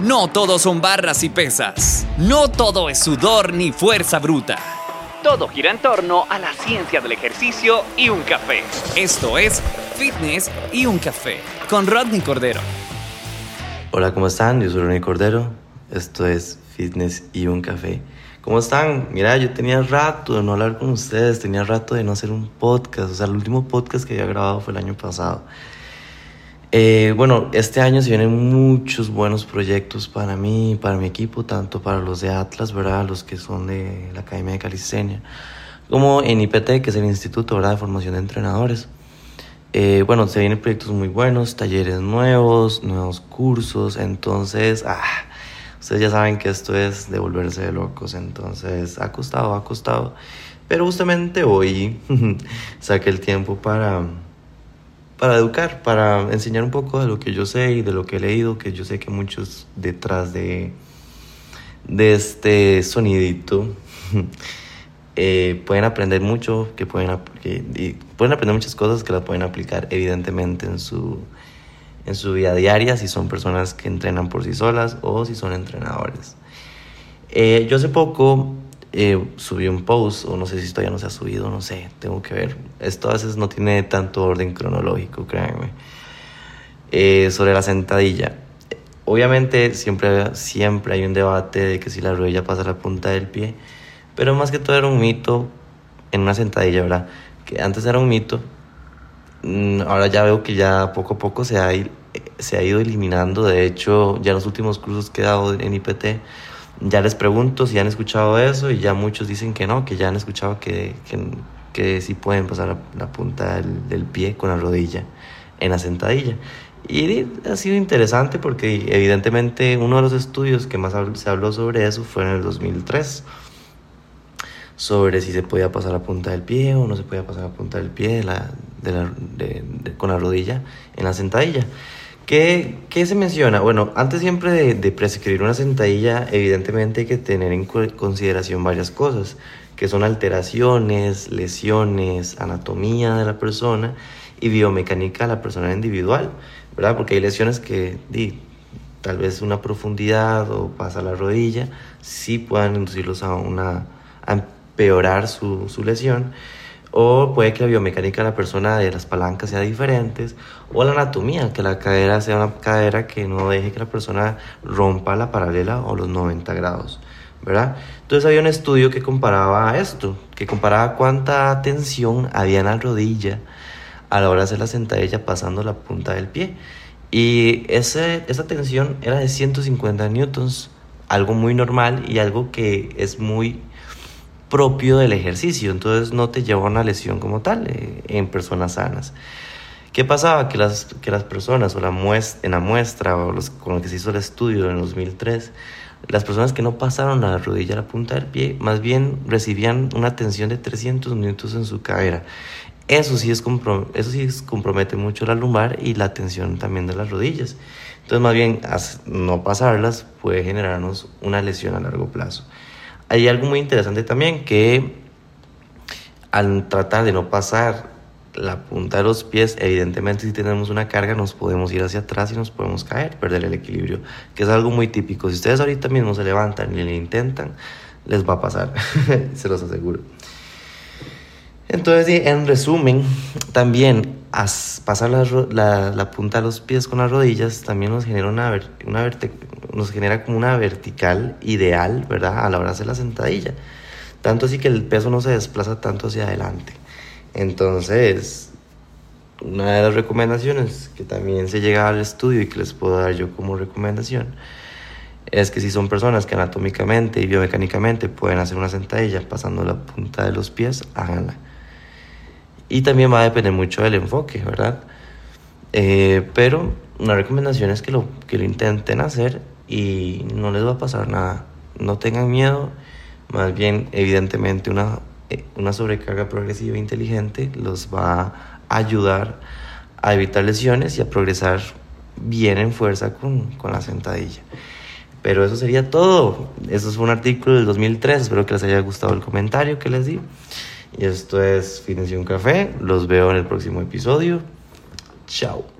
No todo son barras y pesas. No todo es sudor ni fuerza bruta. Todo gira en torno a la ciencia del ejercicio y un café. Esto es Fitness y un café con Rodney Cordero. Hola, ¿cómo están? Yo soy Rodney Cordero. Esto es Fitness y un café. ¿Cómo están? Mira, yo tenía rato de no hablar con ustedes, tenía rato de no hacer un podcast. O sea, el último podcast que había grabado fue el año pasado. Eh, bueno, este año se vienen muchos buenos proyectos para mí, para mi equipo, tanto para los de Atlas, ¿verdad? Los que son de la Academia de Calistenia, como en IPT, que es el Instituto, ¿verdad? De Formación de Entrenadores. Eh, bueno, se vienen proyectos muy buenos, talleres nuevos, nuevos cursos, entonces, ah, ustedes ya saben que esto es de volverse de locos, entonces ha costado, ha costado, pero justamente hoy saqué el tiempo para para educar, para enseñar un poco de lo que yo sé y de lo que he leído, que yo sé que muchos detrás de, este sonidito eh, pueden aprender mucho, que pueden, pueden aprender muchas cosas que las pueden aplicar evidentemente en su, en su vida diaria, si son personas que entrenan por sí solas o si son entrenadores. Eh, yo hace poco eh, subí un post, o no sé si todavía no se ha subido, no sé, tengo que ver. Esto a veces no tiene tanto orden cronológico, créanme. Eh, sobre la sentadilla. Obviamente siempre, siempre hay un debate de que si la rodilla pasa a la punta del pie, pero más que todo era un mito en una sentadilla, ¿verdad? Que antes era un mito, mm, ahora ya veo que ya poco a poco se ha, se ha ido eliminando, de hecho ya en los últimos cursos que he dado en IPT, ya les pregunto si han escuchado eso y ya muchos dicen que no, que ya han escuchado que, que, que sí pueden pasar la, punta del, pie con la rodilla en la sentadilla. Y ha sido interesante porque evidentemente uno de los estudios que más se habló sobre eso fue en el 2003, sobre si se podía pasar la punta del pie o no se podía pasar la punta del pie la, de la, con la rodilla en la sentadilla. ¿Qué, ¿Qué, se menciona? Bueno, antes siempre de, prescribir una sentadilla, evidentemente hay que tener en consideración varias cosas, que son alteraciones, lesiones, anatomía de la persona y biomecánica de la persona individual, ¿verdad? Porque hay lesiones que di, tal vez una profundidad o pasa la rodilla, sí puedan inducirlos a, una, a empeorar su, su lesión o puede que la biomecánica de la persona de las palancas sea diferente, o la anatomía, que la cadera sea una cadera que no deje que la persona rompa la paralela o los 90 grados, ¿verdad? Entonces había un estudio que comparaba esto, que comparaba cuánta tensión había en la rodilla a la hora de hacer la sentadilla pasando la punta del pie. Y ese, esa tensión era de 150 newtons, algo muy normal y algo que es muy propio del ejercicio, entonces no te lleva a una lesión como tal eh, en personas sanas. ¿Qué pasaba? Que las, que las personas, o la muestra, en la muestra, o los, con lo que se hizo el estudio en 2003, las personas que no pasaron la rodilla a la punta del pie, más bien recibían una tensión de 300 minutos en su cadera. Eso sí, es eso sí compromete mucho la lumbar y la tensión también de las rodillas. Entonces, más bien, no pasarlas puede generarnos una lesión a largo plazo. Hay algo muy interesante también que al tratar de no pasar la punta de los pies, evidentemente si tenemos una carga nos podemos ir hacia atrás y nos podemos caer, perder el equilibrio, que es algo muy típico. Si ustedes ahorita mismo se levantan y le intentan, les va a pasar, se los aseguro. Entonces, en resumen, también pasar la, punta de los pies con las rodillas también nos genera una, una nos genera como una vertical ideal, ¿verdad? A la hora de hacer la sentadilla. Tanto así que el peso no se desplaza tanto hacia adelante. Entonces, una de las recomendaciones que también se llega al estudio y que les puedo dar yo como recomendación es que si son personas que anatómicamente y biomecánicamente pueden hacer una sentadilla pasando la punta de los pies, háganla. Y también va a depender mucho del enfoque, ¿verdad? Eh, pero una recomendación es que lo, que lo intenten hacer y no les va a pasar nada. No tengan miedo, más bien evidentemente una, eh, una sobrecarga progresiva inteligente los va a ayudar a evitar lesiones y a progresar bien en fuerza con, con la sentadilla. Pero eso sería todo. Eso fue un artículo del 2003. Espero que les haya gustado el comentario que les di. Y esto es Fitness y un Café. Los veo en el próximo episodio. Chao.